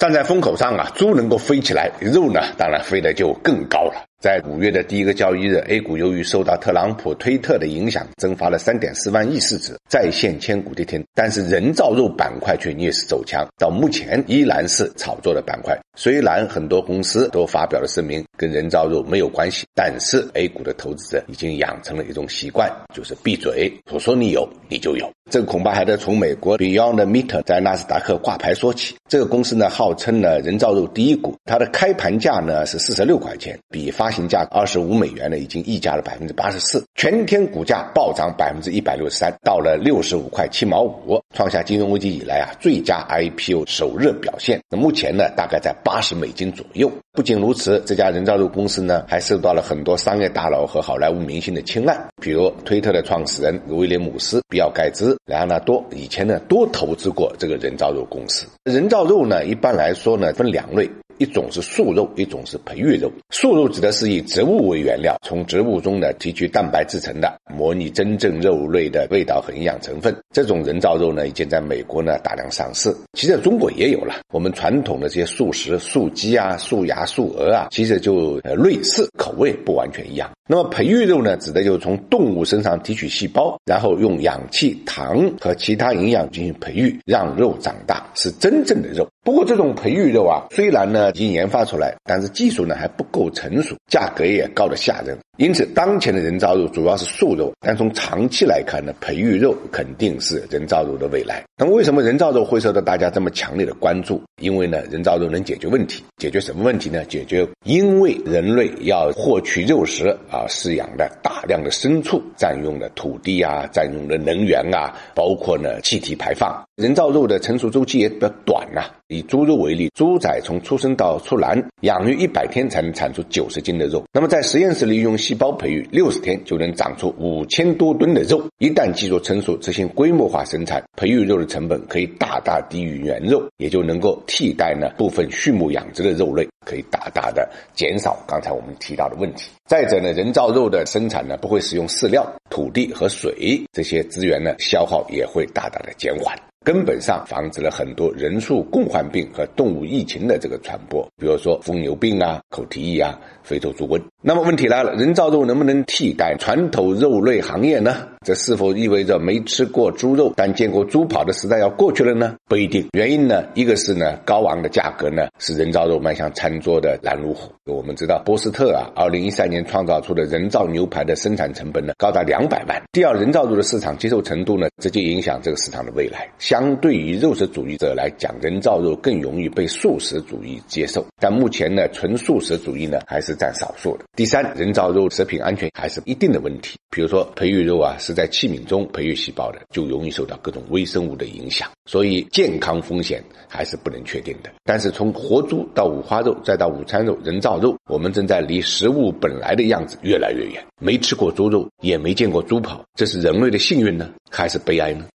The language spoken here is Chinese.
站在风口上啊，猪能够飞起来，肉呢，当然飞得就更高了。在五月的第一个交易日，A 股由于受到特朗普推特的影响，蒸发了三点四万亿市值，再现千古跌停。但是人造肉板块却逆势走强，到目前依然是炒作的板块。虽然很多公司都发表了声明，跟人造肉没有关系，但是 A 股的投资者已经养成了一种习惯，就是闭嘴，我说你有你就有。这恐怕还得从美国 Beyond Meat 在纳斯达克挂牌说起。这个公司呢，号称呢人造肉第一股，它的开盘价呢是四十六块钱，比发行价二十五美元呢已经溢价了百分之八十四，全天股价暴涨百分之一百六十三，到了六十五块七毛五，创下金融危机以来啊最佳 IPO 首日表现。那目前呢大概在八十美金左右。不仅如此，这家人造肉公司呢还受到了很多商业大佬和好莱坞明星的青睐，比如推特的创始人威廉姆斯、比尔盖茨、莱昂纳多以前呢多投资过这个人造肉公司。人造肉呢一般来说呢分两类。一种是素肉，一种是培育肉。素肉指的是以植物为原料，从植物中呢提取蛋白制成的，模拟真正肉类的味道和营养成分。这种人造肉呢，已经在美国呢大量上市。其实中国也有了。我们传统的这些素食，素鸡啊、素鸭、素鹅啊，其实就呃类似，口味不完全一样。那么培育肉呢，指的就是从动物身上提取细胞，然后用氧气、糖和其他营养进行培育，让肉长大，是真正的肉。不过这种培育肉啊，虽然呢已经研发出来，但是技术呢还不够成熟，价格也高的吓人。因此，当前的人造肉主要是素肉，但从长期来看呢，培育肉肯定是人造肉的未来。那么，为什么人造肉会受到大家这么强烈的关注？因为呢，人造肉能解决问题，解决什么问题呢？解决因为人类要获取肉食啊，饲养的大量的牲畜，占用的土地啊，占用的能源啊，包括呢气体排放。人造肉的成熟周期也比较短呐。以猪肉为例，猪仔从出生到出栏，养育一百天才能产出九十斤的肉。那么在实验室里用细胞培育，六十天就能长出五千多吨的肉。一旦技术成熟，执行规模化生产，培育肉的成本可以大大低于原肉，也就能够替代呢部分畜牧养殖的肉类，可以大大的减少刚才我们提到的问题。再者呢，人造肉的生产呢不会使用饲料、土地和水这些资源呢，消耗也会大大的减缓。根本上防止了很多人畜共患病和动物疫情的这个传播，比如说疯牛病啊、口蹄疫啊、非洲猪瘟。那么问题来了，人造肉能不能替代传统肉类行业呢？这是否意味着没吃过猪肉但见过猪跑的时代要过去了呢？不一定。原因呢，一个是呢，高昂的价格呢，使人造肉迈向餐桌的拦路虎。我们知道，波斯特啊，二零一三年创造出的人造牛排的生产成本呢，高达两百万。第二，人造肉的市场接受程度呢，直接影响这个市场的未来。相对于肉食主义者来讲，人造肉更容易被素食主义接受。但目前呢，纯素食主义呢，还是占少数的。第三，人造肉食品安全还是一定的问题。比如说，培育肉啊。是在器皿中培育细胞的，就容易受到各种微生物的影响，所以健康风险还是不能确定的。但是从活猪到五花肉，再到午餐肉、人造肉，我们正在离食物本来的样子越来越远。没吃过猪肉，也没见过猪跑，这是人类的幸运呢，还是悲哀呢？